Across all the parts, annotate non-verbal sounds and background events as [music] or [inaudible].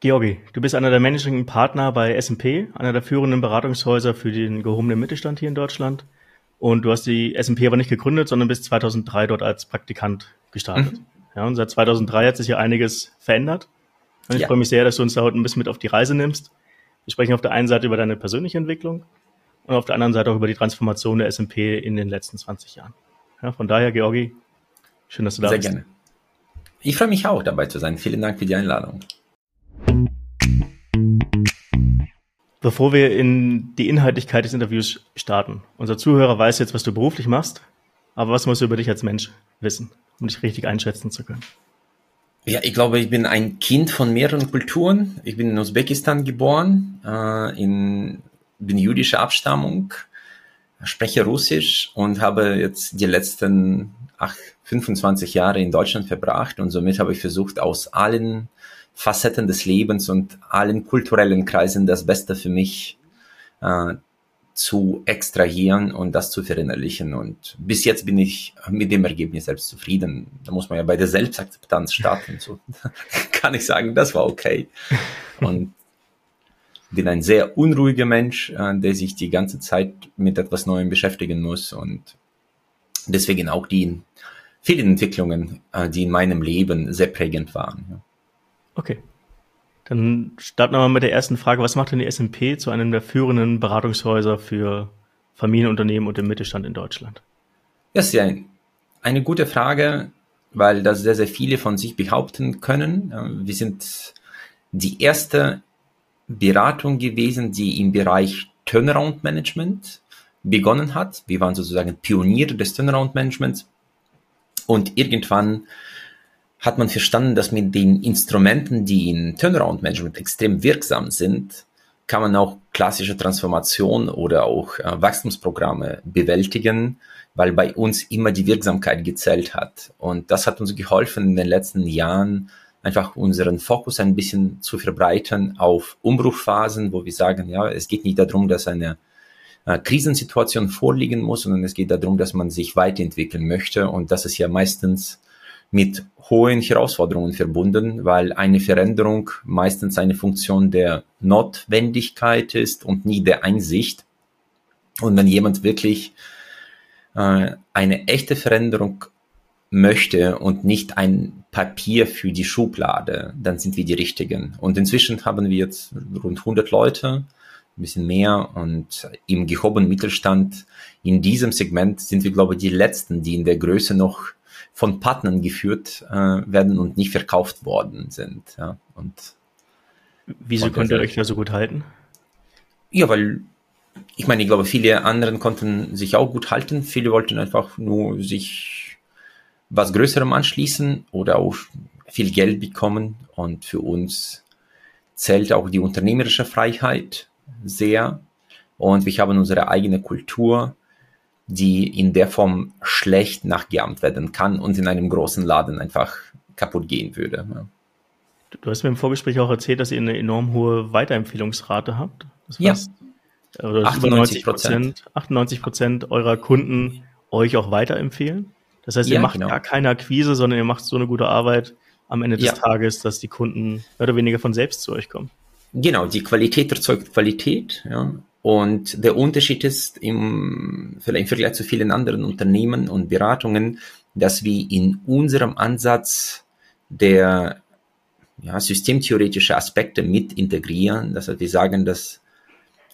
Georgi, du bist einer der Managing Partner bei S&P, einer der führenden Beratungshäuser für den gehobenen Mittelstand hier in Deutschland. Und du hast die S&P aber nicht gegründet, sondern bist 2003 dort als Praktikant gestartet. Mhm. Ja, und seit 2003 hat sich hier einiges verändert. Und ich ja. freue mich sehr, dass du uns da heute ein bisschen mit auf die Reise nimmst. Wir sprechen auf der einen Seite über deine persönliche Entwicklung und auf der anderen Seite auch über die Transformation der S&P in den letzten 20 Jahren. Ja, von daher, Georgi, schön, dass du da sehr bist. Sehr gerne. Ich freue mich auch dabei zu sein. Vielen Dank für die Einladung. Bevor wir in die Inhaltlichkeit des Interviews starten, unser Zuhörer weiß jetzt, was du beruflich machst, aber was musst du über dich als Mensch wissen, um dich richtig einschätzen zu können? Ja, ich glaube, ich bin ein Kind von mehreren Kulturen. Ich bin in Usbekistan geboren, äh, in, bin jüdischer Abstammung, spreche Russisch und habe jetzt die letzten ach, 25 Jahre in Deutschland verbracht und somit habe ich versucht, aus allen Facetten des Lebens und allen kulturellen Kreisen das Beste für mich äh, zu extrahieren und das zu verinnerlichen. Und bis jetzt bin ich mit dem Ergebnis selbst zufrieden. Da muss man ja bei der Selbstakzeptanz starten. So [laughs] kann ich sagen, das war okay. Und bin ein sehr unruhiger Mensch, äh, der sich die ganze Zeit mit etwas Neuem beschäftigen muss und deswegen auch die vielen Entwicklungen, äh, die in meinem Leben sehr prägend waren. Okay. Dann starten wir mal mit der ersten Frage. Was macht denn die S&P zu einem der führenden Beratungshäuser für Familienunternehmen und den Mittelstand in Deutschland? Das ist ja eine gute Frage, weil das sehr, sehr viele von sich behaupten können. Wir sind die erste Beratung gewesen, die im Bereich Turnaround Management begonnen hat. Wir waren sozusagen Pioniere des Turnaround Managements. Und irgendwann hat man verstanden, dass mit den Instrumenten, die in Turnaround Management extrem wirksam sind, kann man auch klassische Transformation oder auch äh, Wachstumsprogramme bewältigen, weil bei uns immer die Wirksamkeit gezählt hat. Und das hat uns geholfen, in den letzten Jahren einfach unseren Fokus ein bisschen zu verbreitern auf Umbruchphasen, wo wir sagen, ja, es geht nicht darum, dass eine äh, Krisensituation vorliegen muss, sondern es geht darum, dass man sich weiterentwickeln möchte. Und das ist ja meistens mit hohen Herausforderungen verbunden, weil eine Veränderung meistens eine Funktion der Notwendigkeit ist und nie der Einsicht. Und wenn jemand wirklich äh, eine echte Veränderung möchte und nicht ein Papier für die Schublade, dann sind wir die Richtigen. Und inzwischen haben wir jetzt rund 100 Leute, ein bisschen mehr und im gehobenen Mittelstand in diesem Segment sind wir, glaube ich, die Letzten, die in der Größe noch von Partnern geführt äh, werden und nicht verkauft worden sind. Ja. Und Wieso könnt ihr euch da so gut halten? Ja, weil ich meine, ich glaube, viele anderen konnten sich auch gut halten. Viele wollten einfach nur sich was Größerem anschließen oder auch viel Geld bekommen. Und für uns zählt auch die unternehmerische Freiheit sehr. Und wir haben unsere eigene Kultur die in der Form schlecht nachgeahmt werden kann und in einem großen Laden einfach kaputt gehen würde. Ja. Du hast mir im Vorgespräch auch erzählt, dass ihr eine enorm hohe Weiterempfehlungsrate habt. Das ja. Oder 98 Prozent, 98 Prozent eurer Kunden euch auch weiterempfehlen. Das heißt, ihr ja, macht genau. gar keine Akquise, sondern ihr macht so eine gute Arbeit am Ende des ja. Tages, dass die Kunden mehr oder weniger von selbst zu euch kommen. Genau, die Qualität erzeugt Qualität. Ja. Und der Unterschied ist im, im Vergleich zu vielen anderen Unternehmen und Beratungen, dass wir in unserem Ansatz der ja, systemtheoretische Aspekte mit integrieren. Das heißt, wir sagen, dass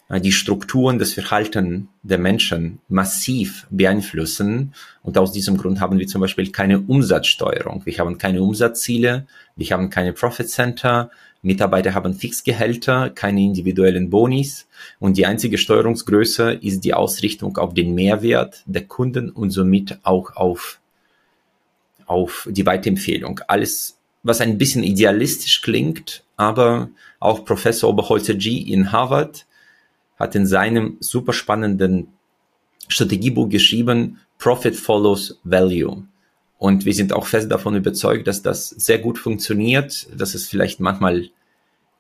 äh, die Strukturen, das Verhalten der Menschen massiv beeinflussen. Und aus diesem Grund haben wir zum Beispiel keine Umsatzsteuerung. Wir haben keine Umsatzziele, wir haben keine Profit Center, Mitarbeiter haben Fixgehälter, keine individuellen Bonis und die einzige Steuerungsgröße ist die Ausrichtung auf den Mehrwert der Kunden und somit auch auf, auf die Weiterempfehlung. Alles, was ein bisschen idealistisch klingt, aber auch Professor Oberholzer G in Harvard hat in seinem super spannenden Strategiebuch geschrieben, Profit follows Value. Und wir sind auch fest davon überzeugt, dass das sehr gut funktioniert, dass es vielleicht manchmal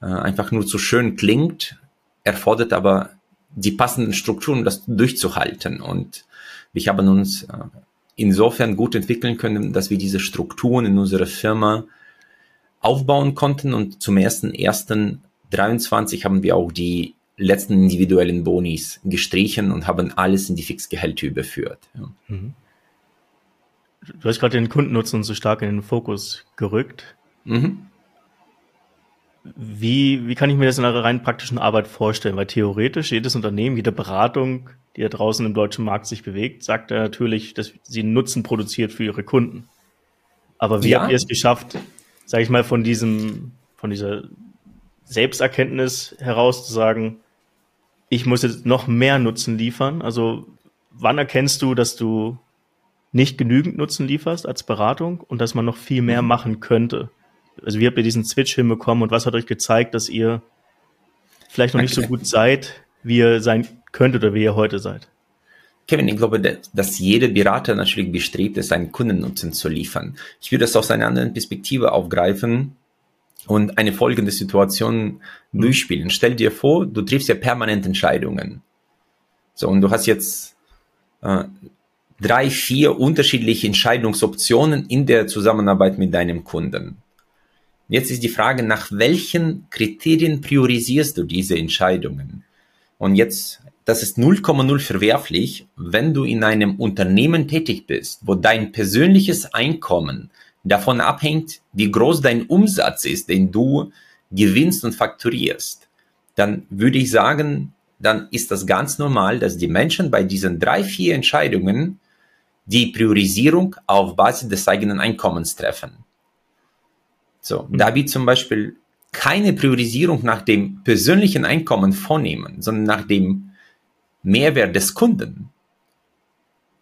äh, einfach nur zu schön klingt, erfordert aber die passenden Strukturen, um das durchzuhalten. Und wir haben uns äh, insofern gut entwickeln können, dass wir diese Strukturen in unserer Firma aufbauen konnten und zum ersten ersten 23 haben wir auch die letzten individuellen Bonis gestrichen und haben alles in die Fixgehälter überführt. Mhm. Du hast gerade den Kundennutzen so stark in den Fokus gerückt. Mhm. Wie, wie kann ich mir das in einer rein praktischen Arbeit vorstellen? Weil theoretisch jedes Unternehmen, jede Beratung, die da draußen im deutschen Markt sich bewegt, sagt ja natürlich, dass sie Nutzen produziert für ihre Kunden. Aber wie ja. habt ihr es geschafft, sage ich mal, von diesem, von dieser Selbsterkenntnis heraus zu sagen, ich muss jetzt noch mehr Nutzen liefern? Also wann erkennst du, dass du nicht genügend Nutzen lieferst als Beratung und dass man noch viel mehr mhm. machen könnte? Also wie habt ihr diesen Switch hinbekommen und was hat euch gezeigt, dass ihr vielleicht noch nicht so gut seid, wie ihr sein könntet oder wie ihr heute seid? Kevin, ich glaube, dass jeder Berater natürlich bestrebt ist, einen Kundennutzen zu liefern. Ich würde das aus einer anderen Perspektive aufgreifen und eine folgende Situation mhm. durchspielen. Stell dir vor, du triffst ja permanent Entscheidungen. So, und du hast jetzt äh, drei, vier unterschiedliche Entscheidungsoptionen in der Zusammenarbeit mit deinem Kunden. Jetzt ist die Frage, nach welchen Kriterien priorisierst du diese Entscheidungen? Und jetzt, das ist 0,0 verwerflich, wenn du in einem Unternehmen tätig bist, wo dein persönliches Einkommen davon abhängt, wie groß dein Umsatz ist, den du gewinnst und fakturierst, dann würde ich sagen, dann ist das ganz normal, dass die Menschen bei diesen drei, vier Entscheidungen die Priorisierung auf Basis des eigenen Einkommens treffen. So, mhm. da wir zum Beispiel keine Priorisierung nach dem persönlichen Einkommen vornehmen, sondern nach dem Mehrwert des Kunden.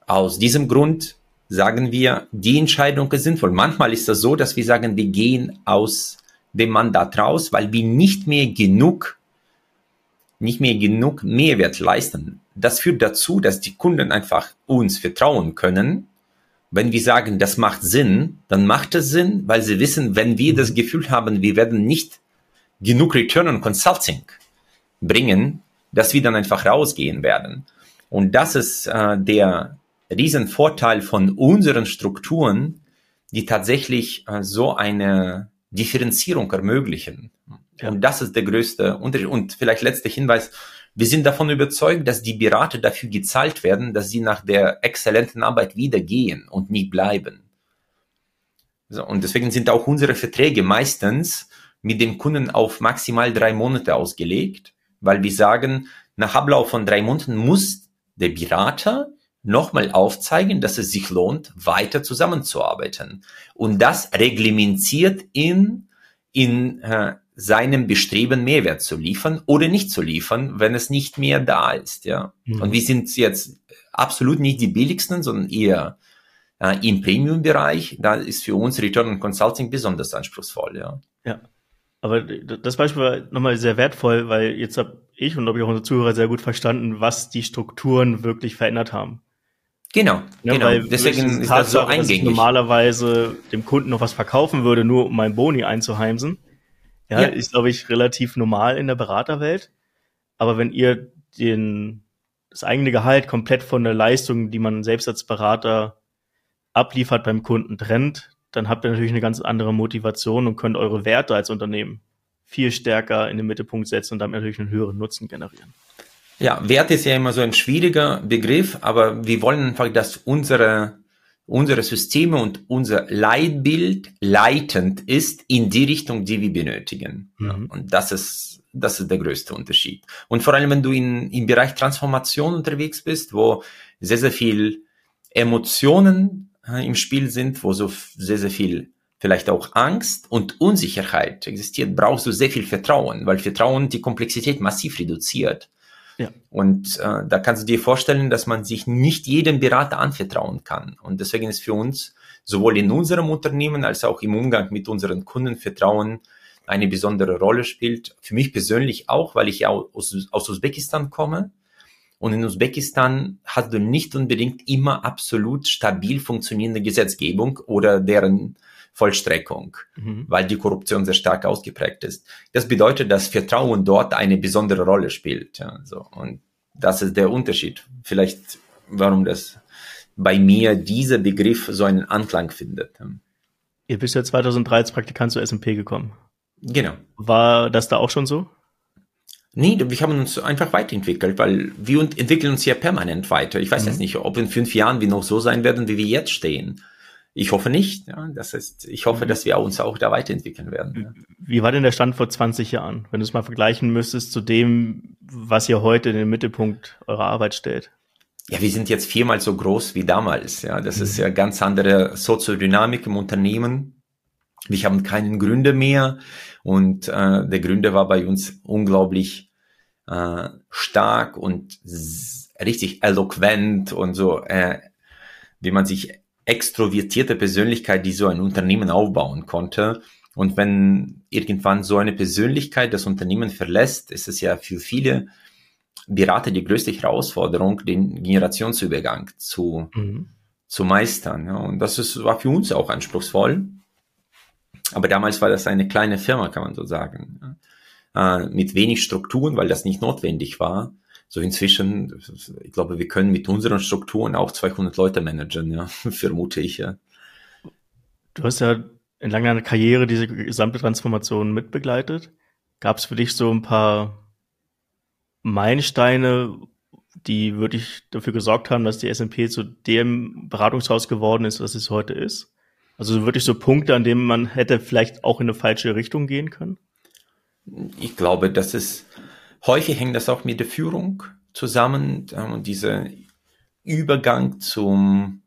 Aus diesem Grund sagen wir, die Entscheidung ist sinnvoll. Manchmal ist das so, dass wir sagen, wir gehen aus dem Mandat raus, weil wir nicht mehr genug, nicht mehr genug Mehrwert leisten. Das führt dazu, dass die Kunden einfach uns vertrauen können. Wenn wir sagen, das macht Sinn, dann macht es Sinn, weil sie wissen, wenn wir das Gefühl haben, wir werden nicht genug Return on Consulting bringen, dass wir dann einfach rausgehen werden. Und das ist äh, der Riesenvorteil von unseren Strukturen, die tatsächlich äh, so eine Differenzierung ermöglichen. Ja. Und das ist der größte Unterschied. Und vielleicht letzter Hinweis. Wir sind davon überzeugt, dass die Berater dafür gezahlt werden, dass sie nach der exzellenten Arbeit wieder gehen und nie bleiben. So, und deswegen sind auch unsere Verträge meistens mit dem Kunden auf maximal drei Monate ausgelegt, weil wir sagen, nach Ablauf von drei Monaten muss der Berater nochmal aufzeigen, dass es sich lohnt, weiter zusammenzuarbeiten. Und das reglementiert in, in äh, seinem Bestreben Mehrwert zu liefern oder nicht zu liefern, wenn es nicht mehr da ist. Ja? Mhm. Und wir sind jetzt absolut nicht die billigsten, sondern eher äh, im Premium-Bereich. Da ist für uns Return on Consulting besonders anspruchsvoll. Ja. ja. Aber das Beispiel war nochmal sehr wertvoll, weil jetzt habe ich und glaube ich auch unsere Zuhörer sehr gut verstanden, was die Strukturen wirklich verändert haben. Genau, ja, genau. Weil Deswegen ist das so eingängig. Dass ich normalerweise dem Kunden noch was verkaufen würde, nur um mein Boni einzuheimsen. Ja, ja. ist, glaube ich, relativ normal in der Beraterwelt. Aber wenn ihr den, das eigene Gehalt komplett von der Leistung, die man selbst als Berater abliefert beim Kunden trennt, dann habt ihr natürlich eine ganz andere Motivation und könnt eure Werte als Unternehmen viel stärker in den Mittelpunkt setzen und damit natürlich einen höheren Nutzen generieren. Ja, Wert ist ja immer so ein schwieriger Begriff, aber wir wollen einfach, dass unsere, unsere Systeme und unser Leitbild leitend ist in die Richtung, die wir benötigen. Mhm. Und das ist, das ist der größte Unterschied. Und vor allem, wenn du in, im Bereich Transformation unterwegs bist, wo sehr, sehr viel Emotionen äh, im Spiel sind, wo so sehr, sehr viel vielleicht auch Angst und Unsicherheit existiert, brauchst du sehr viel Vertrauen, weil Vertrauen die Komplexität massiv reduziert. Ja. Und äh, da kannst du dir vorstellen, dass man sich nicht jedem Berater anvertrauen kann. Und deswegen ist für uns sowohl in unserem Unternehmen als auch im Umgang mit unseren Kunden Vertrauen eine besondere Rolle spielt. Für mich persönlich auch, weil ich ja aus, aus Usbekistan komme. Und in Usbekistan hast du nicht unbedingt immer absolut stabil funktionierende Gesetzgebung oder deren Vollstreckung, mhm. weil die Korruption sehr stark ausgeprägt ist. Das bedeutet, dass Vertrauen dort eine besondere Rolle spielt. Ja, so. Und das ist der Unterschied. Vielleicht, warum das bei mir dieser Begriff so einen Anklang findet. Ihr bist ja 2003 als Praktikant zur S&P gekommen. Genau. War das da auch schon so? Nee, wir haben uns einfach weiterentwickelt, weil wir entwickeln uns ja permanent weiter. Ich weiß mhm. jetzt nicht, ob in fünf Jahren wir noch so sein werden, wie wir jetzt stehen. Ich hoffe nicht. Ja. Das heißt, ich hoffe, dass wir uns auch da weiterentwickeln werden. Ja. Wie war denn der Stand vor 20 Jahren, wenn du es mal vergleichen müsstest zu dem, was ihr heute in den Mittelpunkt eurer Arbeit stellt? Ja, wir sind jetzt viermal so groß wie damals. Ja, das mhm. ist ja ganz andere Soziodynamik im Unternehmen. Wir haben keinen Gründer mehr und äh, der Gründer war bei uns unglaublich äh, stark und richtig eloquent und so, äh, wie man sich extrovertierte Persönlichkeit, die so ein Unternehmen aufbauen konnte. Und wenn irgendwann so eine Persönlichkeit das Unternehmen verlässt, ist es ja für viele Berater die größte Herausforderung, den Generationsübergang zu, mhm. zu meistern. Ja, und das ist, war für uns auch anspruchsvoll. Aber damals war das eine kleine Firma, kann man so sagen. Äh, mit wenig Strukturen, weil das nicht notwendig war so inzwischen, ich glaube, wir können mit unseren Strukturen auch 200 Leute managen, ja, [laughs] vermute ich, ja. Du hast ja in langer Karriere diese gesamte Transformation mitbegleitet. Gab es für dich so ein paar Meilensteine, die wirklich dafür gesorgt haben, dass die S&P zu dem Beratungshaus geworden ist, was es heute ist? Also wirklich so Punkte, an denen man hätte vielleicht auch in eine falsche Richtung gehen können? Ich glaube, das ist Häufig hängt das auch mit der Führung zusammen ähm, und dieser Übergang zum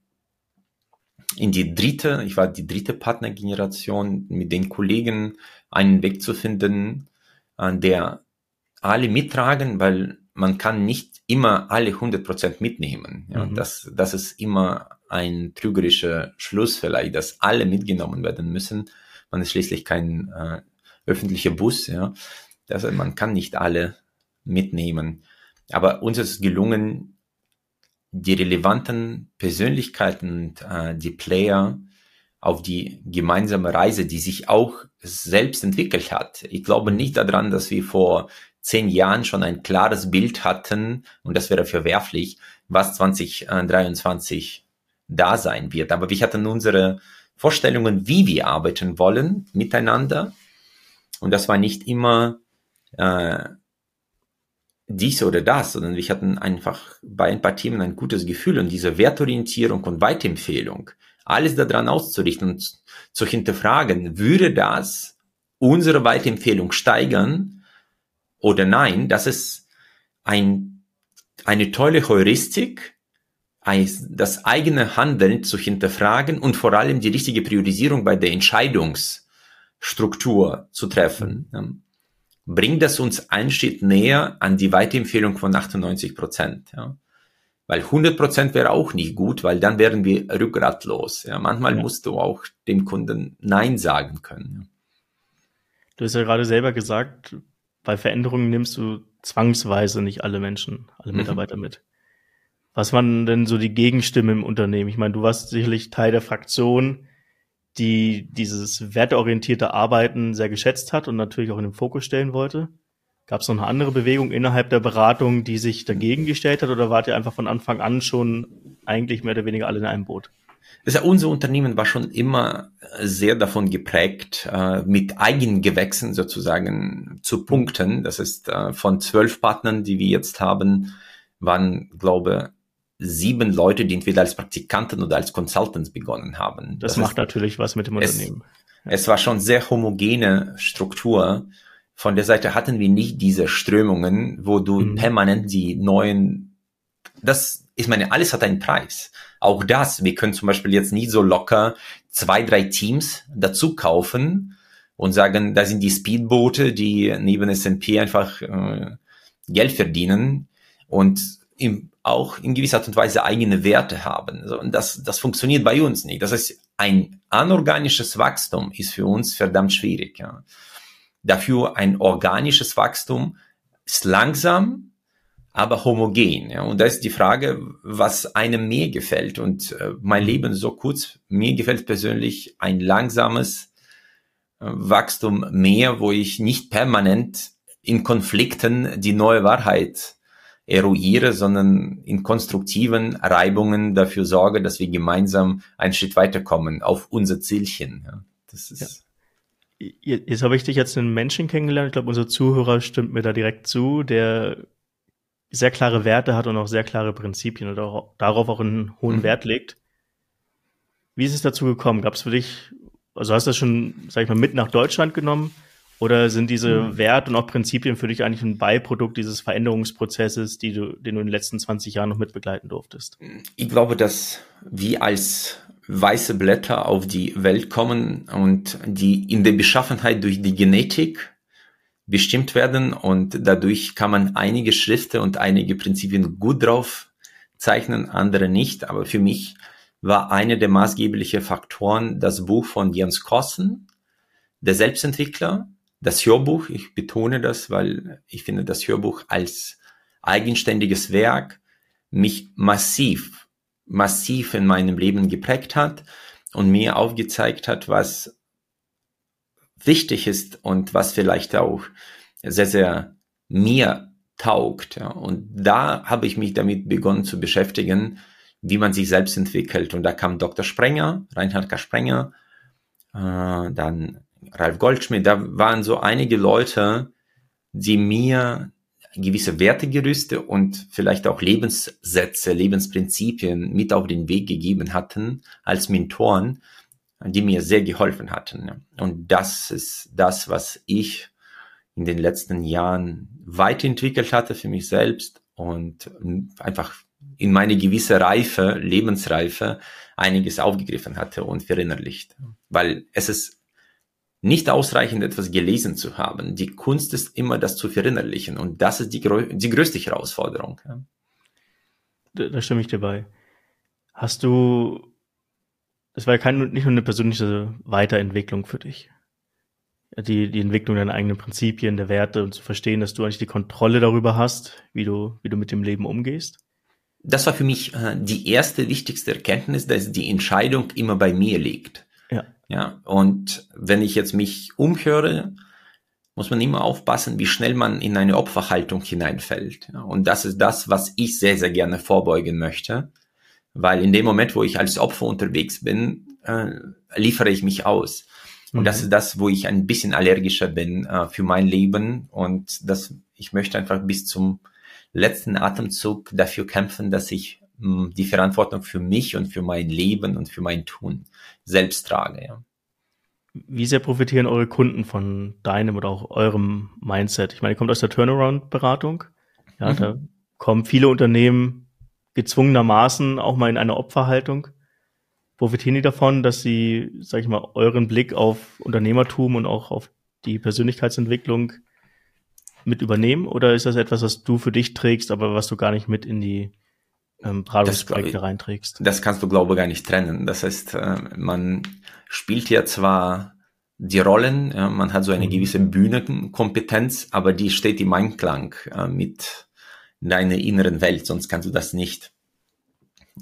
in die dritte, ich war die dritte Partnergeneration, mit den Kollegen einen Weg zu finden, an der alle mittragen, weil man kann nicht immer alle 100% mitnehmen. Ja, mhm. das, das ist immer ein trügerischer Schluss vielleicht, dass alle mitgenommen werden müssen. Man ist schließlich kein äh, öffentlicher Bus. Ja. Das, man kann nicht alle mitnehmen. Aber uns ist gelungen, die relevanten Persönlichkeiten und äh, die Player auf die gemeinsame Reise, die sich auch selbst entwickelt hat. Ich glaube nicht daran, dass wir vor zehn Jahren schon ein klares Bild hatten, und das wäre verwerflich, was 2023 da sein wird. Aber wir hatten unsere Vorstellungen, wie wir arbeiten wollen miteinander. Und das war nicht immer äh, dies oder das, sondern wir hatten einfach bei ein paar Themen ein gutes Gefühl und diese Wertorientierung und Weitempfehlung, alles daran auszurichten und zu hinterfragen, würde das unsere Weitempfehlung steigern oder nein, das ist ein, eine tolle Heuristik, das eigene Handeln zu hinterfragen und vor allem die richtige Priorisierung bei der Entscheidungsstruktur zu treffen bringt das uns einen Schritt näher an die Weiterempfehlung von 98 Prozent. Ja. Weil 100 Prozent wäre auch nicht gut, weil dann wären wir rückgratlos. Ja. Manchmal ja. musst du auch dem Kunden Nein sagen können. Du hast ja gerade selber gesagt, bei Veränderungen nimmst du zwangsweise nicht alle Menschen, alle mhm. Mitarbeiter mhm. mit. Was waren denn so die Gegenstimme im Unternehmen? Ich meine, du warst sicherlich Teil der Fraktion, die dieses werteorientierte Arbeiten sehr geschätzt hat und natürlich auch in den Fokus stellen wollte. Gab es noch eine andere Bewegung innerhalb der Beratung, die sich dagegen gestellt hat, oder wart ihr einfach von Anfang an schon eigentlich mehr oder weniger alle in einem Boot? Also unser Unternehmen war schon immer sehr davon geprägt, äh, mit Eigengewächsen sozusagen zu punkten. Das ist äh, von zwölf Partnern, die wir jetzt haben, waren, glaube sieben Leute, die entweder als Praktikanten oder als Consultants begonnen haben. Das, das macht ist, natürlich was mit dem Unternehmen. Es, ja. es war schon sehr homogene Struktur. Von der Seite hatten wir nicht diese Strömungen, wo du mhm. permanent die neuen, das, ich meine, alles hat einen Preis. Auch das, wir können zum Beispiel jetzt nicht so locker zwei, drei Teams dazu kaufen und sagen, da sind die Speedboote, die neben S&P einfach äh, Geld verdienen und im auch in gewisser Art und Weise eigene Werte haben. und das, das funktioniert bei uns nicht. Das heißt, ein anorganisches Wachstum ist für uns verdammt schwierig. Ja. Dafür ein organisches Wachstum ist langsam, aber homogen. Ja. Und da ist die Frage, was einem mehr gefällt. Und äh, mein Leben so kurz, mir gefällt persönlich ein langsames äh, Wachstum mehr, wo ich nicht permanent in Konflikten die neue Wahrheit eruiere, sondern in konstruktiven Reibungen dafür sorge, dass wir gemeinsam einen Schritt weiterkommen auf unser Zielchen. Ja. Das ist ja. Jetzt habe ich dich jetzt einen Menschen kennengelernt. Ich glaube, unser Zuhörer stimmt mir da direkt zu, der sehr klare Werte hat und auch sehr klare Prinzipien und auch, darauf auch einen hohen mhm. Wert legt. Wie ist es dazu gekommen? Gab es für dich, also hast du das schon, sag ich mal, mit nach Deutschland genommen? Oder sind diese mhm. Werte und auch Prinzipien für dich eigentlich ein Beiprodukt dieses Veränderungsprozesses, die du, den du in den letzten 20 Jahren noch mit begleiten durftest? Ich glaube, dass wir als weiße Blätter auf die Welt kommen und die in der Beschaffenheit durch die Genetik bestimmt werden und dadurch kann man einige Schriften und einige Prinzipien gut drauf zeichnen, andere nicht. Aber für mich war einer der maßgeblichen Faktoren das Buch von Jens Kossen, der Selbstentwickler, das Hörbuch. Ich betone das, weil ich finde das Hörbuch als eigenständiges Werk mich massiv, massiv in meinem Leben geprägt hat und mir aufgezeigt hat, was wichtig ist und was vielleicht auch sehr, sehr mir taugt. Und da habe ich mich damit begonnen zu beschäftigen, wie man sich selbst entwickelt. Und da kam Dr. Sprenger, Reinhard K. Sprenger, äh, dann Ralf Goldschmidt, da waren so einige Leute, die mir gewisse Wertegerüste und vielleicht auch Lebenssätze, Lebensprinzipien mit auf den Weg gegeben hatten als Mentoren, die mir sehr geholfen hatten. Und das ist das, was ich in den letzten Jahren weiterentwickelt hatte für mich selbst und einfach in meine gewisse Reife, Lebensreife, einiges aufgegriffen hatte und verinnerlicht. Weil es ist nicht ausreichend, etwas gelesen zu haben. Die Kunst ist immer, das zu verinnerlichen. Und das ist die, die größte Herausforderung. Da, da stimme ich dir bei. Hast du das war ja kein, nicht nur eine persönliche Weiterentwicklung für dich. Die, die Entwicklung deiner eigenen Prinzipien, der Werte und zu verstehen, dass du eigentlich die Kontrolle darüber hast, wie du, wie du mit dem Leben umgehst. Das war für mich äh, die erste wichtigste Erkenntnis, dass die Entscheidung immer bei mir liegt. Ja. Und wenn ich jetzt mich umhöre, muss man immer aufpassen, wie schnell man in eine Opferhaltung hineinfällt. Ja, und das ist das, was ich sehr, sehr gerne vorbeugen möchte. Weil in dem Moment, wo ich als Opfer unterwegs bin, äh, liefere ich mich aus. Und mhm. das ist das, wo ich ein bisschen allergischer bin äh, für mein Leben. Und das, ich möchte einfach bis zum letzten Atemzug dafür kämpfen, dass ich die Verantwortung für mich und für mein Leben und für mein Tun selbst trage. Ja. Wie sehr profitieren eure Kunden von deinem oder auch eurem Mindset? Ich meine, ihr kommt aus der Turnaround-Beratung. Ja, mhm. da kommen viele Unternehmen gezwungenermaßen auch mal in eine Opferhaltung? Profitieren die davon, dass sie, sag ich mal, euren Blick auf Unternehmertum und auch auf die Persönlichkeitsentwicklung mit übernehmen? Oder ist das etwas, was du für dich trägst, aber was du gar nicht mit in die ähm, Beratungsprojekte reinträgst? Das kannst du, glaube ich, gar nicht trennen. Das heißt, äh, man spielt ja zwar die Rollen, man hat so eine mhm. gewisse Bühnenkompetenz, aber die steht im Einklang äh, mit deiner inneren Welt, sonst kannst du das nicht,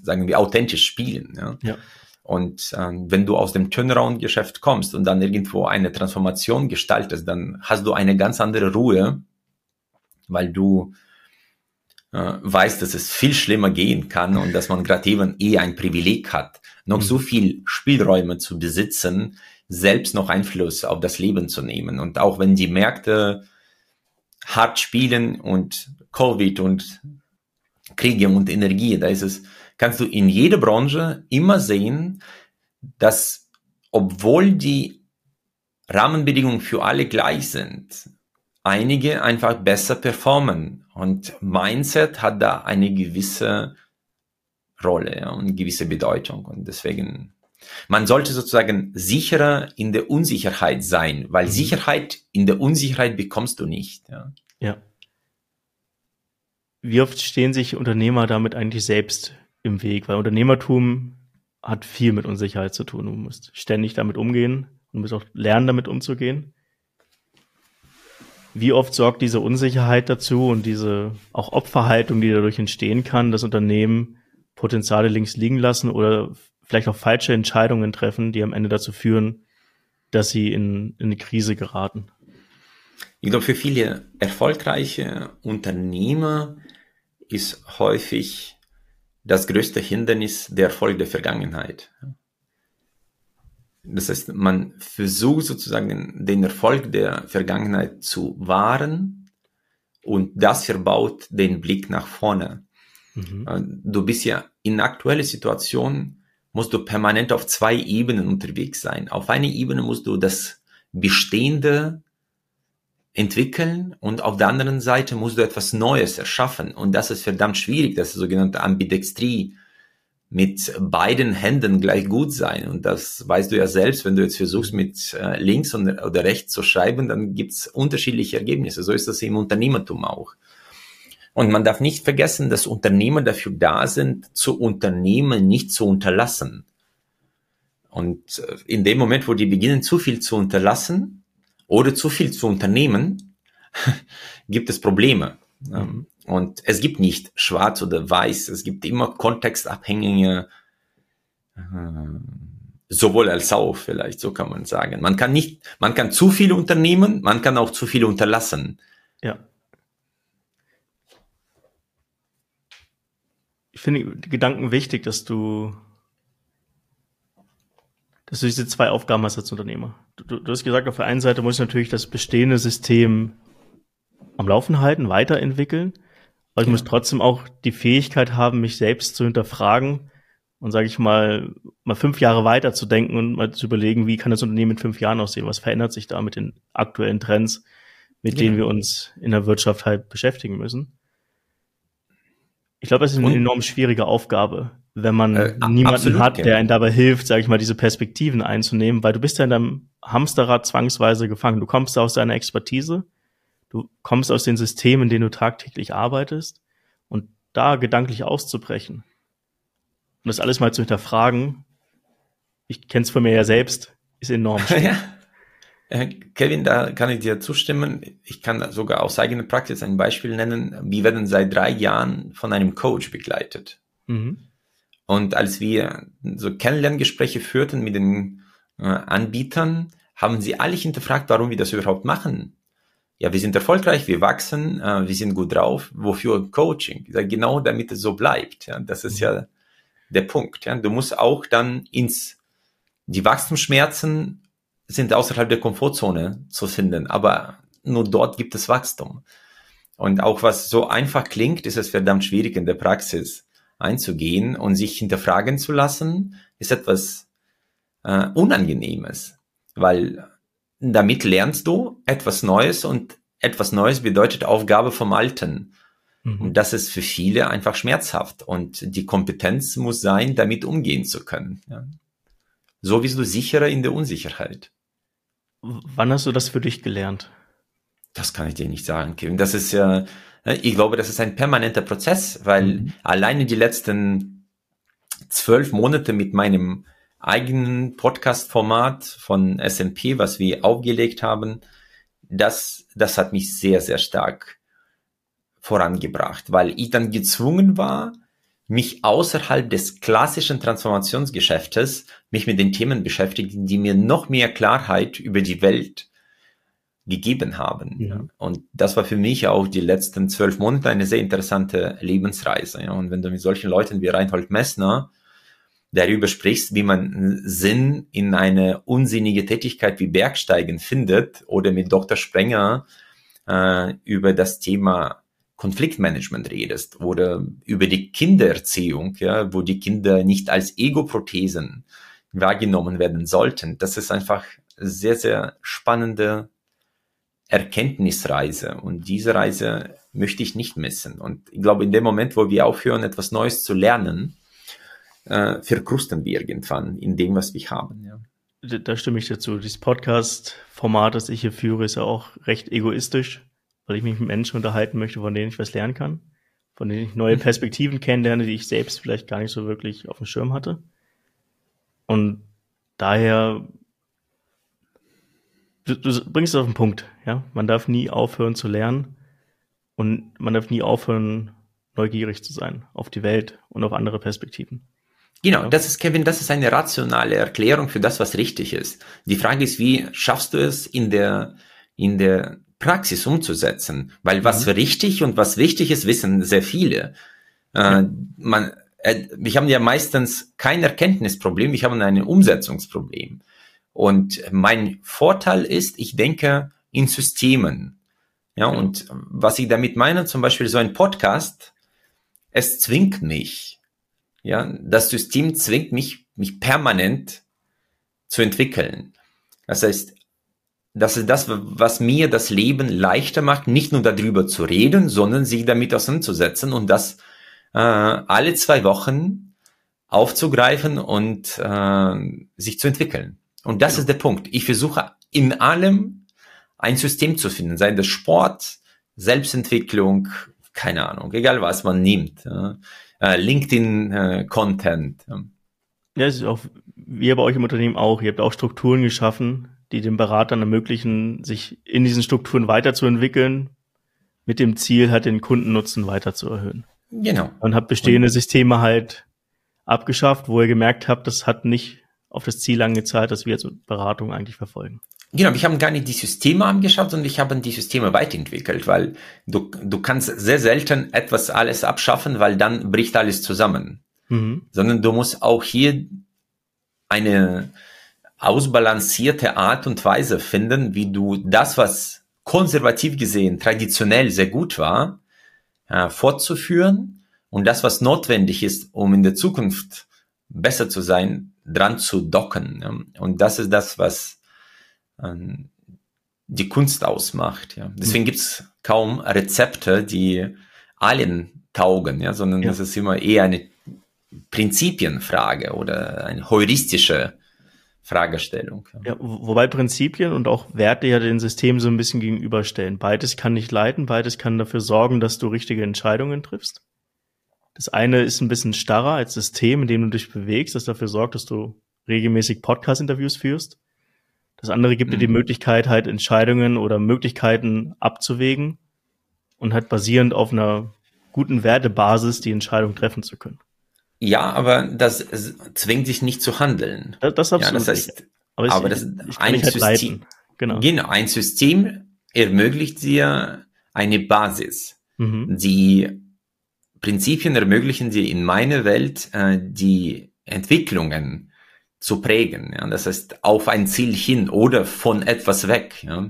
sagen wir, authentisch spielen. Ja? ja. Und ähm, wenn du aus dem Turnaround-Geschäft kommst und dann irgendwo eine Transformation gestaltest, dann hast du eine ganz andere Ruhe, weil du äh, weißt, dass es viel schlimmer gehen kann und dass man gerade eben eh ein Privileg hat, noch mhm. so viel Spielräume zu besitzen, selbst noch Einfluss auf das Leben zu nehmen. Und auch wenn die Märkte hart spielen und Covid und Kriege und Energie, da ist es, kannst du in jeder Branche immer sehen, dass obwohl die Rahmenbedingungen für alle gleich sind, einige einfach besser performen. Und Mindset hat da eine gewisse Rolle ja, und gewisse Bedeutung. Und deswegen, man sollte sozusagen sicherer in der Unsicherheit sein, weil mhm. Sicherheit in der Unsicherheit bekommst du nicht. Ja. ja. Wie oft stehen sich Unternehmer damit eigentlich selbst im Weg? Weil Unternehmertum hat viel mit Unsicherheit zu tun. Du musst ständig damit umgehen und musst auch lernen, damit umzugehen. Wie oft sorgt diese Unsicherheit dazu und diese auch Opferhaltung, die dadurch entstehen kann, dass Unternehmen Potenziale links liegen lassen oder vielleicht auch falsche Entscheidungen treffen, die am Ende dazu führen, dass sie in, in eine Krise geraten? Ich glaube, für viele erfolgreiche Unternehmer ist häufig das größte Hindernis der Erfolg der Vergangenheit. Das heißt, man versucht sozusagen den Erfolg der Vergangenheit zu wahren und das verbaut den Blick nach vorne. Mhm. Äh, du bist ja in aktueller Situation, musst du permanent auf zwei Ebenen unterwegs sein. Auf einer Ebene musst du das Bestehende entwickeln und auf der anderen Seite musst du etwas Neues erschaffen. Und das ist verdammt schwierig, das ist sogenannte Ambidextrie mit beiden Händen gleich gut sein. Und das weißt du ja selbst, wenn du jetzt versuchst, mit äh, links oder rechts zu schreiben, dann gibt's unterschiedliche Ergebnisse. So ist das im Unternehmertum auch. Und man darf nicht vergessen, dass Unternehmer dafür da sind, zu unternehmen, nicht zu unterlassen. Und äh, in dem Moment, wo die beginnen, zu viel zu unterlassen oder zu viel zu unternehmen, [laughs] gibt es Probleme. Mhm. Und es gibt nicht schwarz oder weiß, es gibt immer kontextabhängige, äh, sowohl als auch vielleicht, so kann man sagen. Man kann nicht, man kann zu viel unternehmen, man kann auch zu viel unterlassen. Ja. Ich finde Gedanken wichtig, dass du, dass du diese zwei Aufgaben hast als Unternehmer. Du, du hast gesagt, auf der einen Seite muss ich natürlich das bestehende System am Laufen halten, weiterentwickeln. Aber ich ja. muss trotzdem auch die Fähigkeit haben, mich selbst zu hinterfragen und sage ich mal, mal fünf Jahre weiter zu denken und mal zu überlegen, wie kann das Unternehmen in fünf Jahren aussehen? Was verändert sich da mit den aktuellen Trends, mit ja. denen wir uns in der Wirtschaft halt beschäftigen müssen? Ich glaube, das ist eine und? enorm schwierige Aufgabe, wenn man äh, niemanden absolut, hat, der einen dabei hilft, sage ich mal, diese Perspektiven einzunehmen, weil du bist ja in deinem Hamsterrad zwangsweise gefangen. Du kommst aus deiner Expertise, Du kommst aus den Systemen, in denen du tagtäglich arbeitest und da gedanklich auszubrechen und das alles mal zu hinterfragen, ich kenne es von mir ja selbst, ist enorm [laughs] ja. Kevin, da kann ich dir zustimmen. Ich kann sogar aus eigener Praxis ein Beispiel nennen. Wir werden seit drei Jahren von einem Coach begleitet. Mhm. Und als wir so Kennenlerngespräche führten mit den äh, Anbietern, haben sie alle hinterfragt, warum wir das überhaupt machen ja, wir sind erfolgreich, wir wachsen, äh, wir sind gut drauf. Wofür Coaching? Ja, genau damit es so bleibt. Ja, das ist ja der Punkt. Ja. Du musst auch dann ins, die Wachstumsschmerzen sind außerhalb der Komfortzone zu finden, aber nur dort gibt es Wachstum. Und auch was so einfach klingt, ist es verdammt schwierig in der Praxis einzugehen und sich hinterfragen zu lassen, ist etwas äh, Unangenehmes, weil damit lernst du etwas Neues und etwas Neues bedeutet Aufgabe vom Alten. Mhm. Und das ist für viele einfach schmerzhaft. Und die Kompetenz muss sein, damit umgehen zu können. Ja. So bist du sicherer in der Unsicherheit. Wann hast du das für dich gelernt? Das kann ich dir nicht sagen, Kevin. Das ist ja, äh, ich glaube, das ist ein permanenter Prozess, weil mhm. alleine die letzten zwölf Monate mit meinem eigenen Podcast-Format von SMP, was wir aufgelegt haben, das, das hat mich sehr, sehr stark vorangebracht, weil ich dann gezwungen war, mich außerhalb des klassischen Transformationsgeschäftes, mich mit den Themen beschäftigen, die mir noch mehr Klarheit über die Welt gegeben haben. Ja. Und das war für mich auch die letzten zwölf Monate eine sehr interessante Lebensreise. Und wenn du mit solchen Leuten wie Reinhold Messner darüber sprichst, wie man Sinn in eine unsinnige Tätigkeit wie Bergsteigen findet oder mit Dr. Sprenger äh, über das Thema Konfliktmanagement redest oder über die Kindererziehung, ja, wo die Kinder nicht als Ego-Prothesen wahrgenommen werden sollten. Das ist einfach sehr, sehr spannende Erkenntnisreise und diese Reise möchte ich nicht missen. Und ich glaube, in dem Moment, wo wir aufhören, etwas Neues zu lernen, äh, verkrusten wir irgendwann in dem, was wir haben. Ja. Da, da stimme ich dazu. Dieses Podcast-Format, das ich hier führe, ist ja auch recht egoistisch, weil ich mich mit Menschen unterhalten möchte, von denen ich was lernen kann, von denen ich neue mhm. Perspektiven kennenlerne, die ich selbst vielleicht gar nicht so wirklich auf dem Schirm hatte. Und daher du, du bringst es auf den Punkt, ja. Man darf nie aufhören zu lernen und man darf nie aufhören, neugierig zu sein auf die Welt und auf andere Perspektiven. Genau, das ist, Kevin, das ist eine rationale Erklärung für das, was richtig ist. Die Frage ist, wie schaffst du es in der, in der Praxis umzusetzen? Weil was mhm. richtig und was wichtig ist, wissen sehr viele. Äh, man, äh, wir haben ja meistens kein Erkenntnisproblem, wir haben ein Umsetzungsproblem. Und mein Vorteil ist, ich denke in Systemen. Ja, und was ich damit meine, zum Beispiel so ein Podcast, es zwingt mich. Ja, das System zwingt mich, mich permanent zu entwickeln. Das heißt, das ist das, was mir das Leben leichter macht, nicht nur darüber zu reden, sondern sich damit auseinanderzusetzen und das äh, alle zwei Wochen aufzugreifen und äh, sich zu entwickeln. Und das ja. ist der Punkt. Ich versuche in allem ein System zu finden, sei das Sport, Selbstentwicklung, keine Ahnung, egal was man nimmt, äh, LinkedIn-Content. Äh, ja, es ist auch, wie bei euch im Unternehmen auch, ihr habt auch Strukturen geschaffen, die den Beratern ermöglichen, sich in diesen Strukturen weiterzuentwickeln, mit dem Ziel halt den Kundennutzen weiter zu erhöhen. Genau. Und habt bestehende Und Systeme halt abgeschafft, wo ihr gemerkt habt, das hat nicht auf das Ziel angezahlt, das wir als Beratung eigentlich verfolgen. Genau, wir haben gar nicht die Systeme angeschaut, sondern ich habe die Systeme weiterentwickelt, weil du, du kannst sehr selten etwas alles abschaffen, weil dann bricht alles zusammen. Mhm. Sondern du musst auch hier eine ausbalancierte Art und Weise finden, wie du das, was konservativ gesehen traditionell sehr gut war, äh, fortzuführen und das, was notwendig ist, um in der Zukunft besser zu sein, dran zu docken. Und das ist das, was die Kunst ausmacht. Ja. Deswegen mhm. gibt's kaum Rezepte, die allen taugen, ja, sondern ja. ist immer eher eine Prinzipienfrage oder eine heuristische Fragestellung. Ja, wobei Prinzipien und auch Werte ja den Systemen so ein bisschen gegenüberstellen. Beides kann nicht leiten, beides kann dafür sorgen, dass du richtige Entscheidungen triffst. Das eine ist ein bisschen starrer als System, in dem du dich bewegst, das dafür sorgt, dass du regelmäßig Podcast-Interviews führst. Das andere gibt mhm. dir die mhm. Möglichkeit, halt Entscheidungen oder Möglichkeiten abzuwägen und halt basierend auf einer guten Wertebasis die Entscheidung treffen zu können. Ja, aber das zwingt sich nicht zu handeln. Das, das absolut ja, das heißt, aber, ich, aber das, ich ein halt System, genau. genau, ein System ermöglicht dir eine Basis. Mhm. Die Prinzipien ermöglichen dir in meiner Welt äh, die Entwicklungen zu prägen. Ja? Das heißt, auf ein Ziel hin oder von etwas weg. Ja?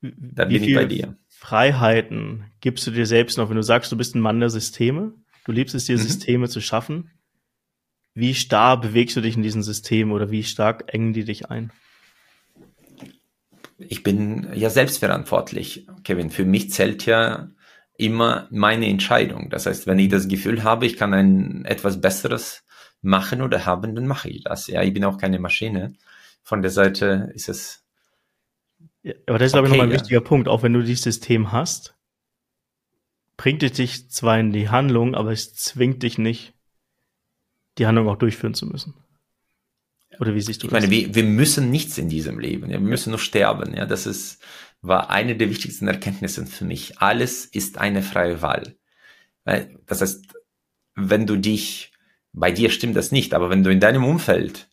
Da Wie bin ich bei dir. Freiheiten gibst du dir selbst noch, wenn du sagst, du bist ein Mann der Systeme? Du liebst es dir, mhm. Systeme zu schaffen. Wie starr bewegst du dich in diesen Systemen oder wie stark engen die dich ein? Ich bin ja selbstverantwortlich, Kevin. Für mich zählt ja immer meine Entscheidung. Das heißt, wenn ich das Gefühl habe, ich kann ein etwas Besseres machen oder haben, dann mache ich das. Ja, ich bin auch keine Maschine. Von der Seite ist es. Ja, aber das ist, okay, glaube ich, nochmal ein ja. wichtiger Punkt. Auch wenn du dieses System hast, bringt es dich zwar in die Handlung, aber es zwingt dich nicht, die Handlung auch durchführen zu müssen. Oder wie siehst du ich das? Ich meine, wir, wir müssen nichts in diesem Leben. Ja? Wir müssen nur sterben. Ja, das ist, war eine der wichtigsten Erkenntnisse für mich. Alles ist eine freie Wahl. Das heißt, wenn du dich, bei dir stimmt das nicht, aber wenn du in deinem Umfeld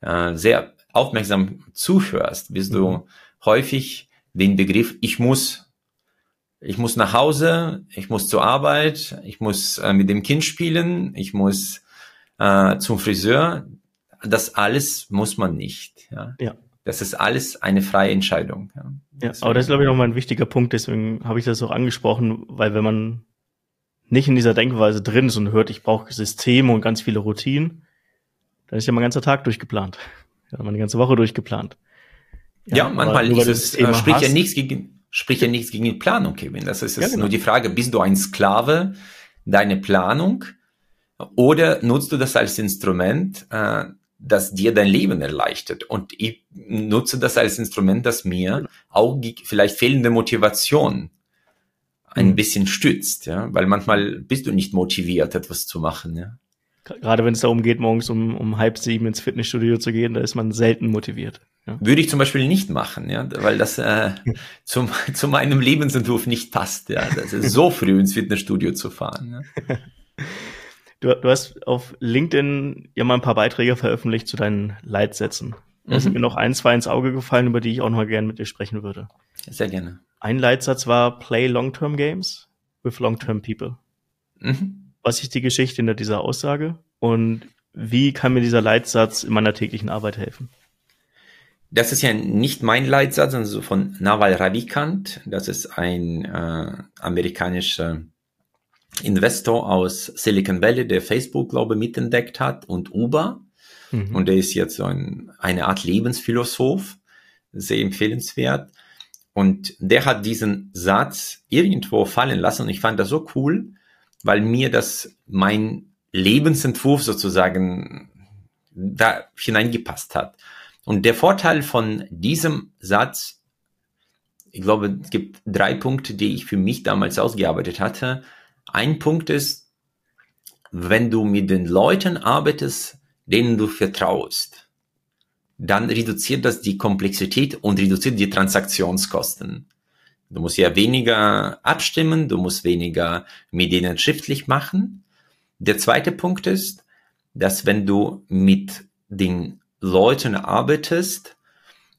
äh, sehr aufmerksam zuhörst, wirst mhm. du häufig den Begriff, ich muss ich muss nach Hause, ich muss zur Arbeit, ich muss äh, mit dem Kind spielen, ich muss äh, zum Friseur. Das alles muss man nicht. Ja. ja. Das ist alles eine freie Entscheidung. Ja, ja aber das ist, glaube ich, nochmal ein wichtiger Punkt, deswegen habe ich das auch angesprochen, weil wenn man nicht in dieser Denkweise drin ist und hört, ich brauche Systeme und ganz viele Routinen, dann ist ja mein ganzer Tag durchgeplant. Ja, meine ganze Woche durchgeplant. Ja, ja manchmal ist es, äh, spricht ja nichts gegen, spricht ja nichts gegen die Planung, Kevin. Das ist ja, genau. nur die Frage, bist du ein Sklave deiner Planung oder nutzt du das als Instrument, äh, das dir dein Leben erleichtert? Und ich nutze das als Instrument, das mir genau. auch vielleicht fehlende Motivation ein mhm. bisschen stützt, ja, weil manchmal bist du nicht motiviert, etwas zu machen, ja. Gerade wenn es darum geht, morgens um, um halb sieben ins Fitnessstudio zu gehen, da ist man selten motiviert. Ja. Würde ich zum Beispiel nicht machen, ja, weil das äh, [laughs] zum, zu meinem Lebensentwurf nicht passt, ja. Das ist so früh ins Fitnessstudio zu fahren. Ja. [laughs] Du, du hast auf LinkedIn ja mal ein paar Beiträge veröffentlicht zu deinen Leitsätzen. Da mhm. sind mir noch ein, zwei ins Auge gefallen, über die ich auch noch mal gerne mit dir sprechen würde. Sehr gerne. Ein Leitsatz war Play Long-Term Games with Long-Term People. Mhm. Was ist die Geschichte hinter dieser Aussage und wie kann mir dieser Leitsatz in meiner täglichen Arbeit helfen? das ist ja nicht mein Leitsatz, sondern so von Naval Ravikant. Das ist ein äh, amerikanischer Investor aus Silicon Valley, der Facebook, glaube ich, mitentdeckt hat und Uber. Mhm. Und der ist jetzt so ein, eine Art Lebensphilosoph, sehr empfehlenswert. Und der hat diesen Satz irgendwo fallen lassen und ich fand das so cool, weil mir das mein Lebensentwurf sozusagen da hineingepasst hat. Und der Vorteil von diesem Satz, ich glaube, es gibt drei Punkte, die ich für mich damals ausgearbeitet hatte. Ein Punkt ist, wenn du mit den Leuten arbeitest, denen du vertraust, dann reduziert das die Komplexität und reduziert die Transaktionskosten. Du musst ja weniger abstimmen, du musst weniger mit denen schriftlich machen. Der zweite Punkt ist, dass wenn du mit den Leuten arbeitest,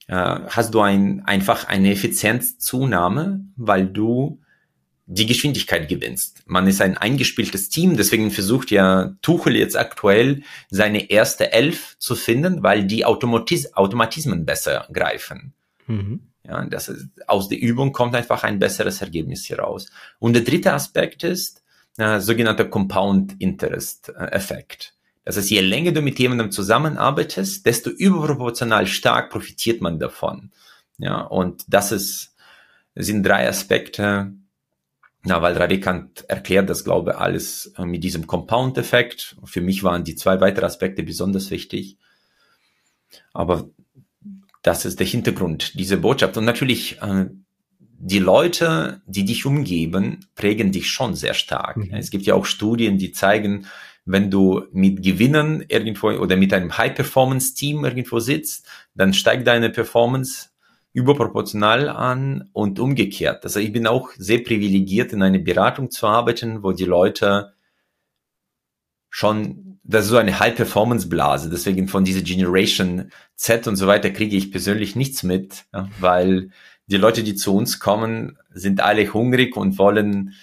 äh, hast du ein, einfach eine Effizienzzunahme, weil du die Geschwindigkeit gewinnst. Man ist ein eingespieltes Team, deswegen versucht ja Tuchel jetzt aktuell seine erste Elf zu finden, weil die Automatis Automatismen besser greifen. Mhm. Ja, das ist, aus der Übung kommt einfach ein besseres Ergebnis hier raus. Und der dritte Aspekt ist äh, sogenannter Compound Interest äh, Effekt. Das heißt, je länger du mit jemandem zusammenarbeitest, desto überproportional stark profitiert man davon. Ja, und das ist, sind drei Aspekte, na, weil Radikant erklärt das, glaube ich, alles äh, mit diesem Compound-Effekt. Für mich waren die zwei weitere Aspekte besonders wichtig. Aber das ist der Hintergrund, diese Botschaft. Und natürlich, äh, die Leute, die dich umgeben, prägen dich schon sehr stark. Mhm. Es gibt ja auch Studien, die zeigen, wenn du mit Gewinnern irgendwo oder mit einem High-Performance-Team irgendwo sitzt, dann steigt deine Performance überproportional an und umgekehrt. Also ich bin auch sehr privilegiert, in einer Beratung zu arbeiten, wo die Leute schon, das ist so eine High-Performance-Blase, deswegen von dieser Generation Z und so weiter kriege ich persönlich nichts mit, ja, weil die Leute, die zu uns kommen, sind alle hungrig und wollen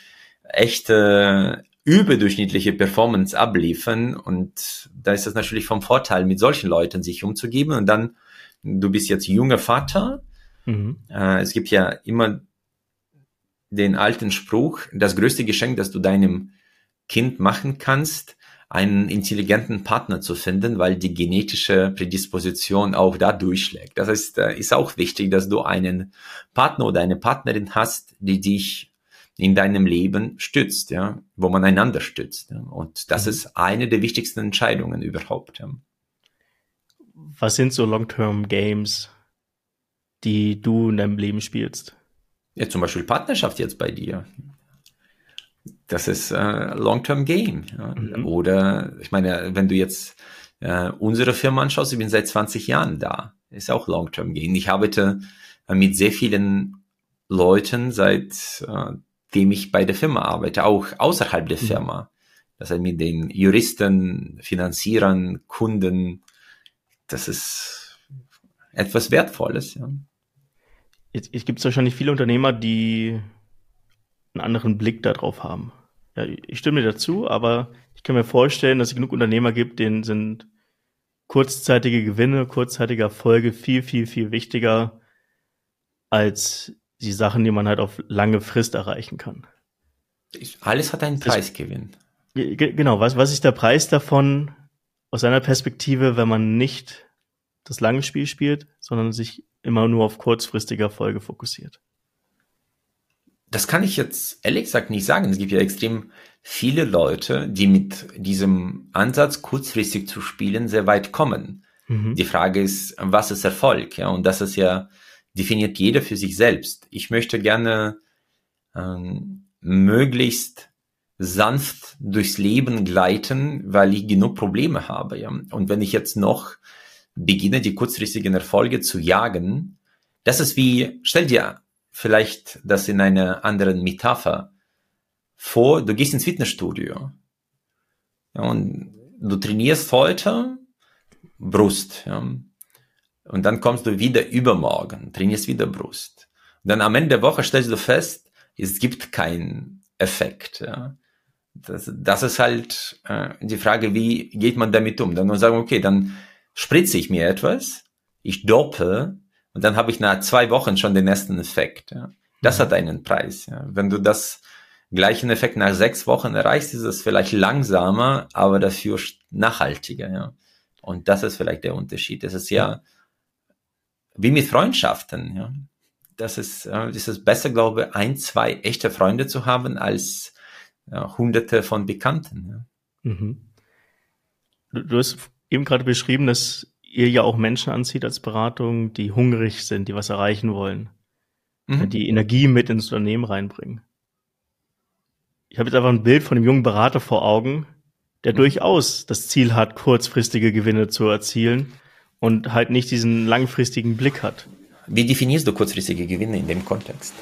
echte überdurchschnittliche Performance abliefern und da ist es natürlich vom Vorteil, mit solchen Leuten sich umzugeben und dann, du bist jetzt junger Vater, mhm. äh, es gibt ja immer den alten Spruch, das größte Geschenk, das du deinem Kind machen kannst, einen intelligenten Partner zu finden, weil die genetische Prädisposition auch da durchschlägt. Das heißt, äh, ist auch wichtig, dass du einen Partner oder eine Partnerin hast, die dich in deinem Leben stützt, ja, wo man einander stützt. Ja. Und das mhm. ist eine der wichtigsten Entscheidungen überhaupt. Ja. Was sind so Long-Term-Games, die du in deinem Leben spielst? Ja, zum Beispiel Partnerschaft jetzt bei dir. Das ist äh, Long-Term-Game. Ja. Mhm. Oder ich meine, wenn du jetzt äh, unsere Firma anschaust, ich bin seit 20 Jahren da. Ist auch Long-Term-Game. Ich arbeite äh, mit sehr vielen Leuten seit äh, ich bei der Firma arbeite, auch außerhalb der mhm. Firma. Das heißt mit den Juristen, Finanzierern, Kunden, das ist etwas Wertvolles. Ja. Jetzt, jetzt gibt es wahrscheinlich viele Unternehmer, die einen anderen Blick darauf haben. Ja, ich stimme dir dazu, aber ich kann mir vorstellen, dass es genug Unternehmer gibt, denen sind kurzzeitige Gewinne, kurzzeitige Erfolge viel, viel, viel wichtiger als die Sachen, die man halt auf lange Frist erreichen kann. Alles hat einen Preisgewinn. Genau, was, was ist der Preis davon aus seiner Perspektive, wenn man nicht das lange Spiel spielt, sondern sich immer nur auf kurzfristige Erfolge fokussiert? Das kann ich jetzt ehrlich gesagt nicht sagen. Es gibt ja extrem viele Leute, die mit diesem Ansatz, kurzfristig zu spielen, sehr weit kommen. Mhm. Die Frage ist, was ist Erfolg? Ja, und das ist ja definiert jeder für sich selbst. Ich möchte gerne ähm, möglichst sanft durchs Leben gleiten, weil ich genug Probleme habe. Ja? Und wenn ich jetzt noch beginne, die kurzfristigen Erfolge zu jagen, das ist wie, stell dir vielleicht das in einer anderen Metapher vor, du gehst ins Fitnessstudio ja, und du trainierst heute Brust. Ja, und dann kommst du wieder übermorgen, trainierst wieder Brust. Und dann am Ende der Woche stellst du fest, es gibt keinen Effekt. Ja. Das, das ist halt äh, die Frage, wie geht man damit um? Dann sagen, okay, dann spritze ich mir etwas, ich doppe und dann habe ich nach zwei Wochen schon den ersten Effekt. Ja. Das mhm. hat einen Preis. Ja. Wenn du das gleichen Effekt nach sechs Wochen erreichst, ist es vielleicht langsamer, aber dafür nachhaltiger. Ja. Und das ist vielleicht der Unterschied. Es ist ja wie mit Freundschaften. Ja. Das ist, äh, ist es besser, glaube ich, ein, zwei echte Freunde zu haben als ja, hunderte von Bekannten. Ja. Mhm. Du, du hast eben gerade beschrieben, dass ihr ja auch Menschen anzieht als Beratung, die hungrig sind, die was erreichen wollen, mhm. die Energie mit ins Unternehmen reinbringen. Ich habe jetzt einfach ein Bild von einem jungen Berater vor Augen, der mhm. durchaus das Ziel hat, kurzfristige Gewinne zu erzielen und halt nicht diesen langfristigen Blick hat. Wie definierst du kurzfristige Gewinne in dem Kontext?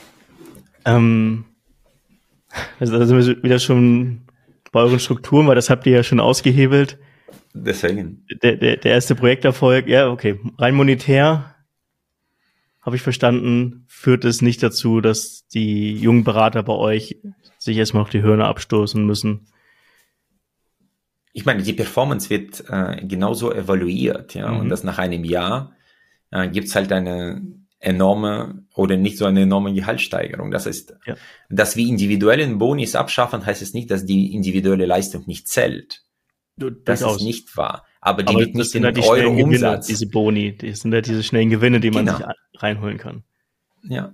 Ähm, also da sind wir wieder schon bei euren Strukturen, weil das habt ihr ja schon ausgehebelt. Deswegen. Der, der, der erste Projekterfolg, ja, okay, rein monetär habe ich verstanden, führt es nicht dazu, dass die jungen Berater bei euch sich erstmal noch die Hörner abstoßen müssen. Ich meine, die Performance wird äh, genauso evaluiert, ja, mhm. und das nach einem Jahr äh, gibt's halt eine enorme oder nicht so eine enorme Gehaltssteigerung. Das ist, ja. dass wir individuellen Bonis abschaffen, heißt es nicht, dass die individuelle Leistung nicht zählt. Das ist nicht wahr. Aber die Aber liegt nicht in halt Euro Umsatz. Diese Boni, die sind ja halt diese schnellen Gewinne, die man genau. sich reinholen kann. Ja.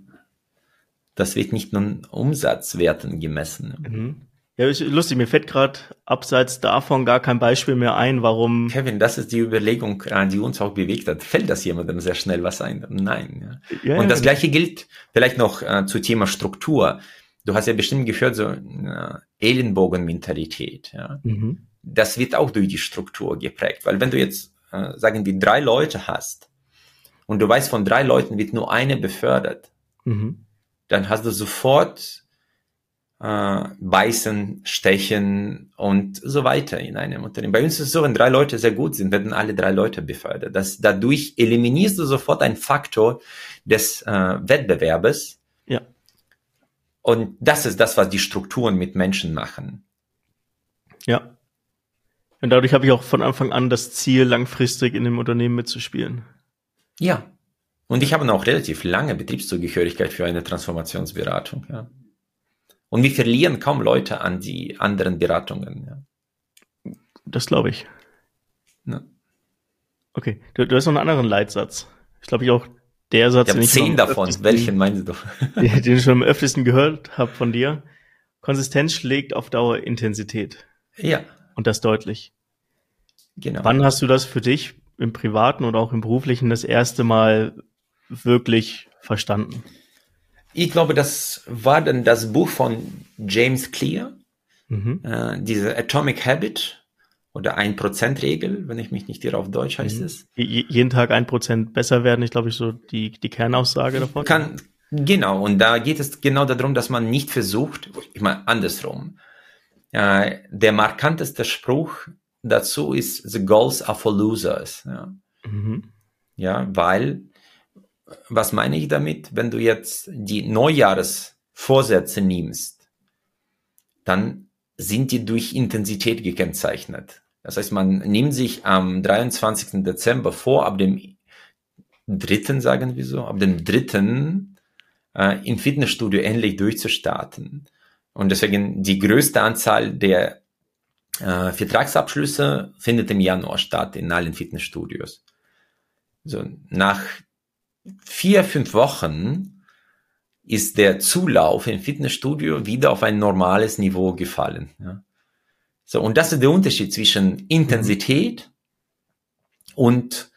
Das wird nicht nur Umsatzwerten gemessen. Mhm. Ja, ist lustig, mir fällt gerade abseits davon gar kein Beispiel mehr ein, warum. Kevin, das ist die Überlegung, die uns auch bewegt hat. Fällt das jemandem sehr schnell was ein? Nein. Ja. ja Und das gleiche gilt vielleicht noch äh, zu Thema Struktur. Du hast ja bestimmt gehört, so äh, Ellenbogenmentalität. Ja. Mhm. Das wird auch durch die Struktur geprägt. Weil wenn du jetzt, äh, sagen wir, drei Leute hast und du weißt, von drei Leuten wird nur eine befördert, mhm. dann hast du sofort äh, beißen, stechen und so weiter in einem Unternehmen. Bei uns ist es so, wenn drei Leute sehr gut sind, werden alle drei Leute befördert. Das, dadurch eliminierst du sofort einen Faktor des äh, Wettbewerbes. Ja. Und das ist das, was die Strukturen mit Menschen machen. Ja. Und dadurch habe ich auch von Anfang an das Ziel, langfristig in dem Unternehmen mitzuspielen. Ja. Und ich habe auch relativ lange Betriebszugehörigkeit für eine Transformationsberatung. Ja. Und wir verlieren kaum Leute an die anderen Beratungen. Ja. Das glaube ich. Ja. Okay, du, du, hast noch einen anderen Leitsatz. Ich glaube, ich auch der Satz, ich ich zehn davon. Welchen meinst du? [laughs] Den, den ich schon am öftesten gehört habe von dir. Konsistenz schlägt auf Dauer Intensität. Ja. Und das deutlich. Genau. Wann hast du das für dich im privaten oder auch im beruflichen das erste Mal wirklich verstanden? Ich glaube, das war dann das Buch von James Clear, mhm. äh, diese Atomic Habit oder 1%-Regel, wenn ich mich nicht irre, auf Deutsch heißt mhm. es. jeden Tag 1% besser werden, ich glaube, ich so die, die Kernaussage davon. Kann, genau, und da geht es genau darum, dass man nicht versucht, ich meine, andersrum. Äh, der markanteste Spruch dazu ist, the goals are for losers. Ja, mhm. ja weil was meine ich damit? Wenn du jetzt die Neujahresvorsätze nimmst, dann sind die durch Intensität gekennzeichnet. Das heißt, man nimmt sich am 23. Dezember vor, ab dem dritten, sagen wir so, ab dem dritten äh, im Fitnessstudio endlich durchzustarten. Und deswegen die größte Anzahl der äh, Vertragsabschlüsse findet im Januar statt in allen Fitnessstudios. So, nach vier, fünf Wochen ist der Zulauf im Fitnessstudio wieder auf ein normales Niveau gefallen. Ja. So, und das ist der Unterschied zwischen Intensität und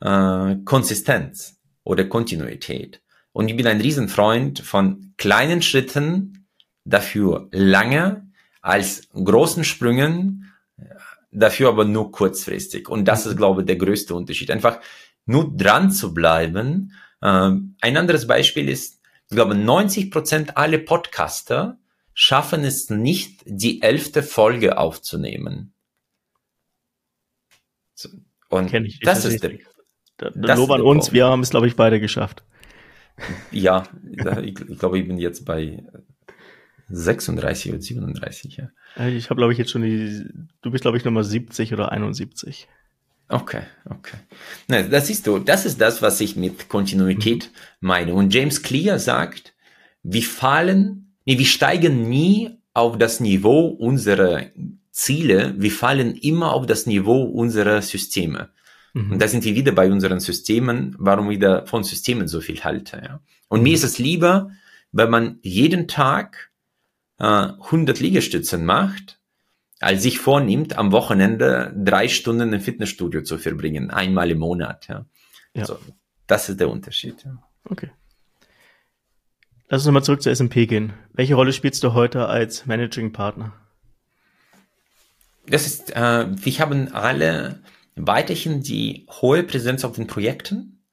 äh, Konsistenz oder Kontinuität. Und ich bin ein Riesenfreund von kleinen Schritten, dafür lange, als großen Sprüngen, dafür aber nur kurzfristig. Und das ist, glaube ich, der größte Unterschied. Einfach nur dran zu bleiben. Ähm, ein anderes Beispiel ist, ich glaube, 90 Prozent aller Podcaster schaffen es nicht, die elfte Folge aufzunehmen. Und ich, das, ist der, da, da Lob an uns, wir haben es, glaube ich, beide geschafft. Ja, ich, ich glaube, ich bin jetzt bei 36 oder 37, ja. Ich habe, glaube ich, jetzt schon die, du bist, glaube ich, Nummer 70 oder 71. Okay, okay. Na, das ist du, das ist das, was ich mit Kontinuität mhm. meine. Und James Clear sagt, wir fallen, nee, wir steigen nie auf das Niveau unserer Ziele, wir fallen immer auf das Niveau unserer Systeme. Mhm. Und da sind wir wieder bei unseren Systemen, warum ich da von Systemen so viel halte. Ja. Und mhm. mir ist es lieber, wenn man jeden Tag äh, 100 Liegestützen macht, als sich vornimmt, am Wochenende drei Stunden im Fitnessstudio zu verbringen, einmal im Monat. Ja. ja. Also, das ist der Unterschied. Ja. Okay. Lass uns nochmal zurück zur SMP gehen. Welche Rolle spielst du heute als Managing Partner? Das ist, äh, wir haben alle weiterhin die hohe Präsenz auf den Projekten,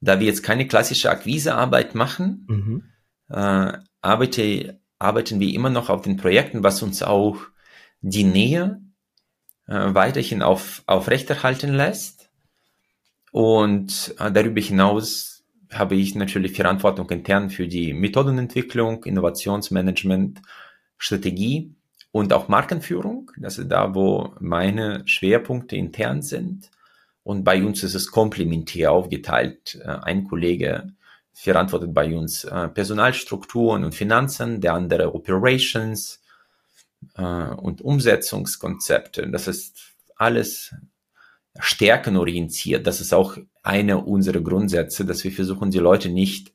da wir jetzt keine klassische Akquisearbeit machen, mhm. äh, arbeite, arbeiten wir immer noch auf den Projekten, was uns auch die Nähe äh, weiterhin auf, aufrechterhalten lässt. Und äh, darüber hinaus habe ich natürlich Verantwortung intern für die Methodenentwicklung, Innovationsmanagement, Strategie und auch Markenführung. Das ist da, wo meine Schwerpunkte intern sind. Und bei uns ist es komplementär aufgeteilt. Äh, ein Kollege verantwortet bei uns äh, Personalstrukturen und Finanzen, der andere Operations, äh, und Umsetzungskonzepte. Das ist alles stärkenorientiert. Das ist auch eine unserer Grundsätze, dass wir versuchen, die Leute nicht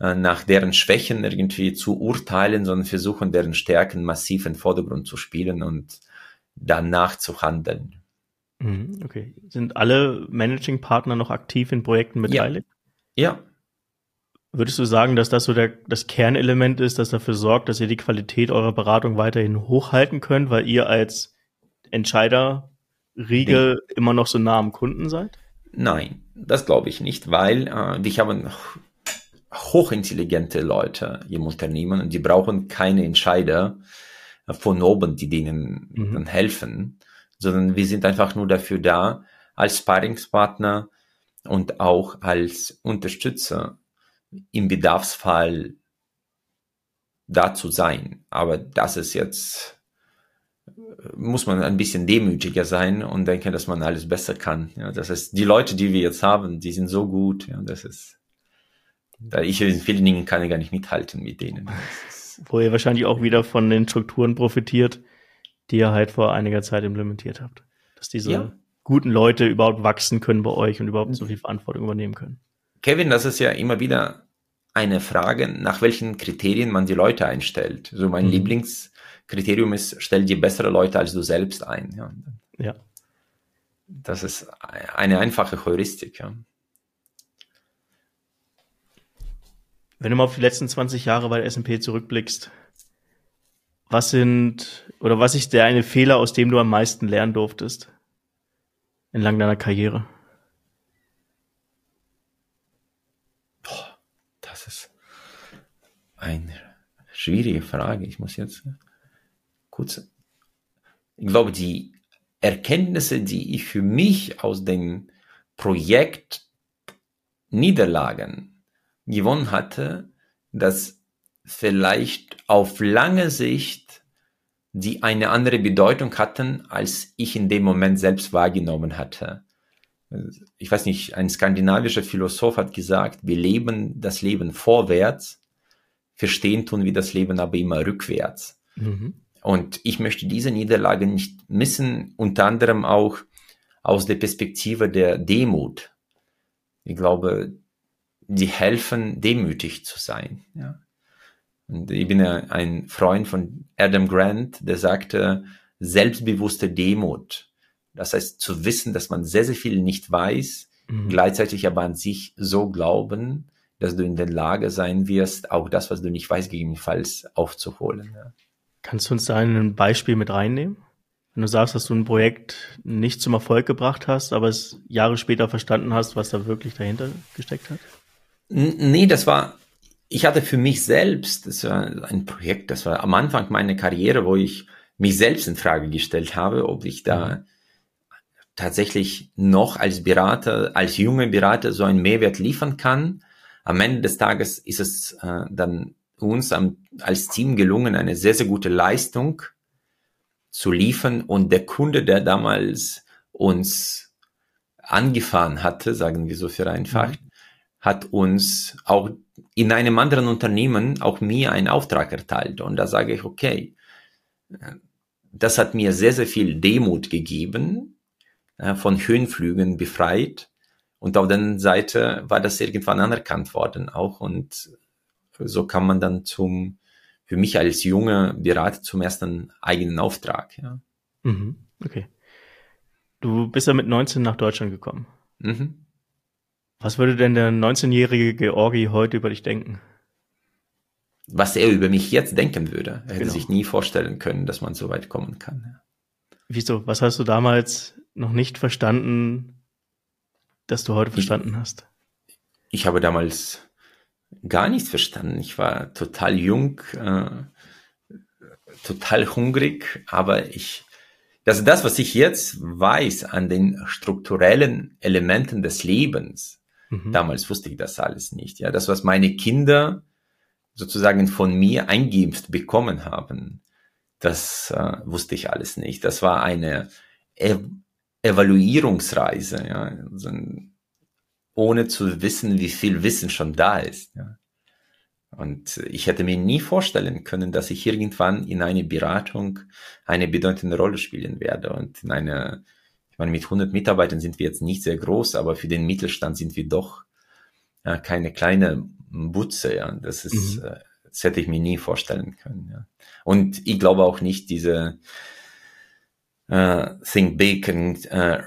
äh, nach deren Schwächen irgendwie zu urteilen, sondern versuchen, deren Stärken massiv in den Vordergrund zu spielen und danach zu handeln. Mhm, okay. Sind alle Managing-Partner noch aktiv in Projekten beteiligt? Ja. ja. Würdest du sagen, dass das so der, das Kernelement ist, das dafür sorgt, dass ihr die Qualität eurer Beratung weiterhin hochhalten könnt, weil ihr als Entscheider Riegel nee. immer noch so nah am Kunden seid? Nein, das glaube ich nicht, weil äh, wir haben hochintelligente Leute im Unternehmen und die brauchen keine Entscheider von oben, die denen mhm. dann helfen, sondern wir sind einfach nur dafür da, als Sparringspartner und auch als Unterstützer im Bedarfsfall da zu sein. Aber das ist jetzt, muss man ein bisschen demütiger sein und denken, dass man alles besser kann. Ja, das ist, die Leute, die wir jetzt haben, die sind so gut. Ja, das ist, da ich in vielen Dingen kann ich gar nicht mithalten mit denen. Wo ihr wahrscheinlich auch wieder von den Strukturen profitiert, die ihr halt vor einiger Zeit implementiert habt. Dass diese ja. guten Leute überhaupt wachsen können bei euch und überhaupt so viel Verantwortung übernehmen können. Kevin, das ist ja immer wieder eine Frage, nach welchen Kriterien man die Leute einstellt. So mein mhm. Lieblingskriterium ist, stell dir bessere Leute als du selbst ein. Ja. ja. Das ist eine einfache Heuristik. Ja. Wenn du mal auf die letzten 20 Jahre bei der S&P zurückblickst, was sind oder was ist der eine Fehler, aus dem du am meisten lernen durftest entlang deiner Karriere? Eine schwierige Frage. Ich muss jetzt kurz. Ich glaube, die Erkenntnisse, die ich für mich aus dem Projekt Niederlagen gewonnen hatte, dass vielleicht auf lange Sicht die eine andere Bedeutung hatten, als ich in dem Moment selbst wahrgenommen hatte. Ich weiß nicht, ein skandinavischer Philosoph hat gesagt, wir leben das Leben vorwärts verstehen tun wir das Leben aber immer rückwärts. Mhm. Und ich möchte diese Niederlage nicht missen, unter anderem auch aus der Perspektive der Demut. Ich glaube, die helfen, demütig zu sein. Ja. Und ich bin ein Freund von Adam Grant, der sagte, selbstbewusste Demut. Das heißt, zu wissen, dass man sehr, sehr viel nicht weiß, mhm. gleichzeitig aber an sich so glauben, dass du in der Lage sein wirst, auch das, was du nicht weißt, gegebenenfalls aufzuholen. Ja. Kannst du uns da ein Beispiel mit reinnehmen? Wenn du sagst, dass du ein Projekt nicht zum Erfolg gebracht hast, aber es Jahre später verstanden hast, was da wirklich dahinter gesteckt hat? Nee, das war, ich hatte für mich selbst, das war ein Projekt, das war am Anfang meiner Karriere, wo ich mich selbst in Frage gestellt habe, ob ich da mhm. tatsächlich noch als Berater, als junger Berater so einen Mehrwert liefern kann am Ende des Tages ist es äh, dann uns am, als Team gelungen, eine sehr, sehr gute Leistung zu liefern und der Kunde, der damals uns angefahren hatte, sagen wir so vereinfacht, mhm. hat uns auch in einem anderen Unternehmen auch mir einen Auftrag erteilt. Und da sage ich, okay, das hat mir sehr, sehr viel Demut gegeben, von Höhenflügen befreit. Und auf der anderen Seite war das irgendwann anerkannt worden auch. Und so kann man dann zum, für mich als junger Berater zum ersten eigenen Auftrag. Ja. Mhm, okay. Du bist ja mit 19 nach Deutschland gekommen. Mhm. Was würde denn der 19-jährige Georgi heute über dich denken? Was er über mich jetzt denken würde. Er hätte genau. sich nie vorstellen können, dass man so weit kommen kann. Wieso? Was hast du damals noch nicht verstanden, dass du heute verstanden ich, hast? Ich habe damals gar nichts verstanden. Ich war total jung, äh, total hungrig, aber ich, das ist das, was ich jetzt weiß an den strukturellen Elementen des Lebens. Mhm. Damals wusste ich das alles nicht. Ja, das, was meine Kinder sozusagen von mir eingeimpft bekommen haben, das äh, wusste ich alles nicht. Das war eine Evaluierungsreise, ja, also, ohne zu wissen, wie viel Wissen schon da ist. Ja. Und ich hätte mir nie vorstellen können, dass ich irgendwann in eine Beratung eine bedeutende Rolle spielen werde. Und in einer, ich meine, mit 100 Mitarbeitern sind wir jetzt nicht sehr groß, aber für den Mittelstand sind wir doch äh, keine kleine Butze. Ja. Das ist, mhm. äh, das hätte ich mir nie vorstellen können. Ja. Und ich glaube auch nicht diese äh, Think Big und äh,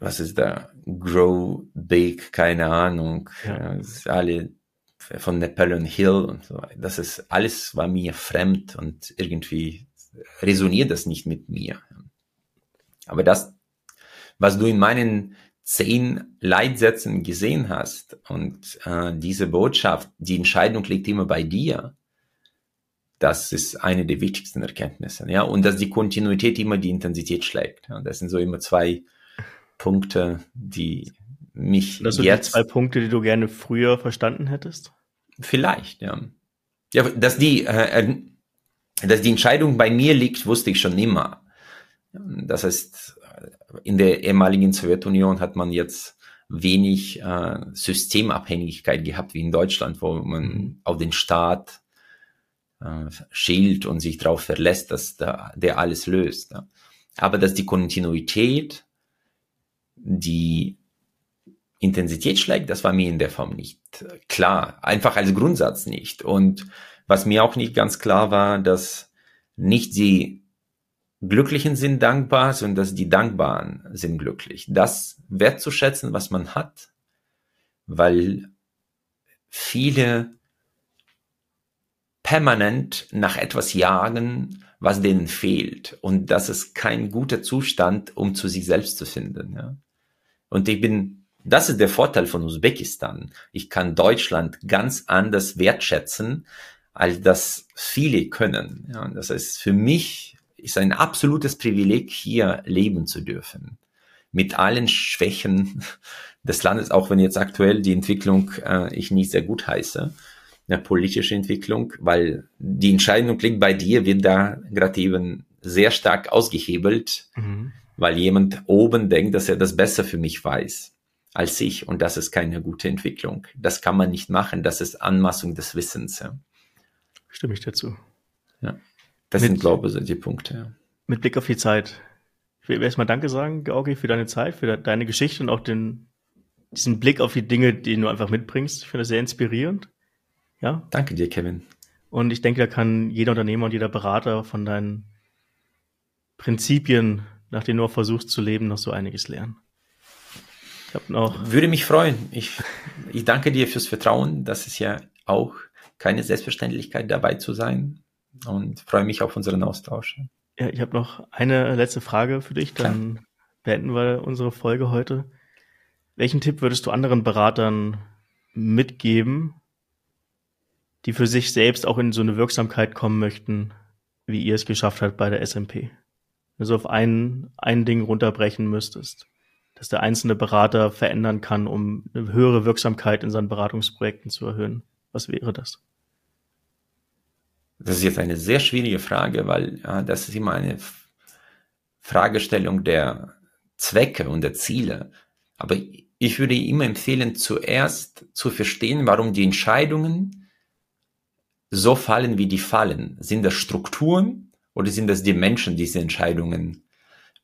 was ist da? Grow Big, keine Ahnung. Ja, alle von Napoleon Hill und so. Das ist alles war mir fremd und irgendwie resoniert das nicht mit mir. Aber das, was du in meinen zehn Leitsätzen gesehen hast und äh, diese Botschaft, die Entscheidung liegt immer bei dir, das ist eine der wichtigsten Erkenntnisse. Ja, und dass die Kontinuität immer die Intensität schlägt. Ja, das sind so immer zwei Punkte, die mich das sind jetzt. Zwei Punkte, die du gerne früher verstanden hättest? Vielleicht, ja. Ja, dass die, äh, äh, dass die Entscheidung bei mir liegt, wusste ich schon immer. Das heißt, in der ehemaligen Sowjetunion hat man jetzt wenig äh, Systemabhängigkeit gehabt wie in Deutschland, wo man mhm. auf den Staat äh, schielt und sich darauf verlässt, dass da, der alles löst. Ja. Aber dass die Kontinuität, die Intensität schlägt, das war mir in der Form nicht klar. Einfach als Grundsatz nicht. Und was mir auch nicht ganz klar war, dass nicht die Glücklichen sind dankbar, sondern dass die Dankbaren sind glücklich. Das wertzuschätzen, was man hat, weil viele permanent nach etwas jagen, was denen fehlt. Und das ist kein guter Zustand, um zu sich selbst zu finden. Ja. Und ich bin das ist der Vorteil von Usbekistan. Ich kann Deutschland ganz anders wertschätzen, als das viele können. Ja, das heißt, für mich ist ein absolutes Privileg, hier leben zu dürfen. Mit allen Schwächen des Landes, auch wenn jetzt aktuell die Entwicklung äh, ich nicht sehr gut heiße, eine politische Entwicklung, weil die Entscheidung liegt bei dir, wird da gerade eben sehr stark ausgehebelt, mhm. weil jemand oben denkt, dass er das besser für mich weiß als ich und das ist keine gute Entwicklung. Das kann man nicht machen, das ist Anmaßung des Wissens. Ja. Stimme ich dazu. Ja. Das mit, sind, glaube ich, die Punkte. Ja. Mit Blick auf die Zeit. Ich will erstmal Danke sagen, Georgi, für deine Zeit, für deine Geschichte und auch den, diesen Blick auf die Dinge, die du einfach mitbringst. Ich finde das sehr inspirierend. Ja. Danke dir, Kevin. Und ich denke, da kann jeder Unternehmer und jeder Berater von deinen Prinzipien, nach denen du auch versuchst zu leben, noch so einiges lernen. Ich habe noch. Würde mich freuen. Ich, ich danke dir fürs Vertrauen. Das ist ja auch keine Selbstverständlichkeit dabei zu sein und freue mich auf unseren Austausch. Ja, ich habe noch eine letzte Frage für dich, dann Klar. beenden wir unsere Folge heute. Welchen Tipp würdest du anderen Beratern mitgeben, die für sich selbst auch in so eine Wirksamkeit kommen möchten, wie ihr es geschafft habt bei der SMP? Also auf ein, ein Ding runterbrechen müsstest dass der einzelne Berater verändern kann, um eine höhere Wirksamkeit in seinen Beratungsprojekten zu erhöhen? Was wäre das? Das ist jetzt eine sehr schwierige Frage, weil ja, das ist immer eine Fragestellung der Zwecke und der Ziele. Aber ich würde immer empfehlen, zuerst zu verstehen, warum die Entscheidungen so fallen, wie die fallen. Sind das Strukturen oder sind das die Menschen, die diese Entscheidungen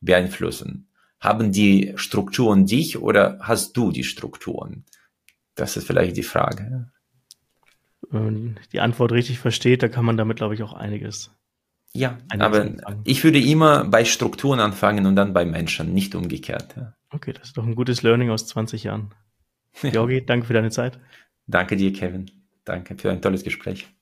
beeinflussen? Haben die Strukturen dich oder hast du die Strukturen? Das ist vielleicht die Frage. Wenn die Antwort richtig versteht, da kann man damit, glaube ich, auch einiges. Ja, aber anfangen. ich würde immer bei Strukturen anfangen und dann bei Menschen, nicht umgekehrt. Ja. Okay, das ist doch ein gutes Learning aus 20 Jahren. [laughs] Georgi, danke für deine Zeit. Danke dir, Kevin. Danke für ein tolles Gespräch.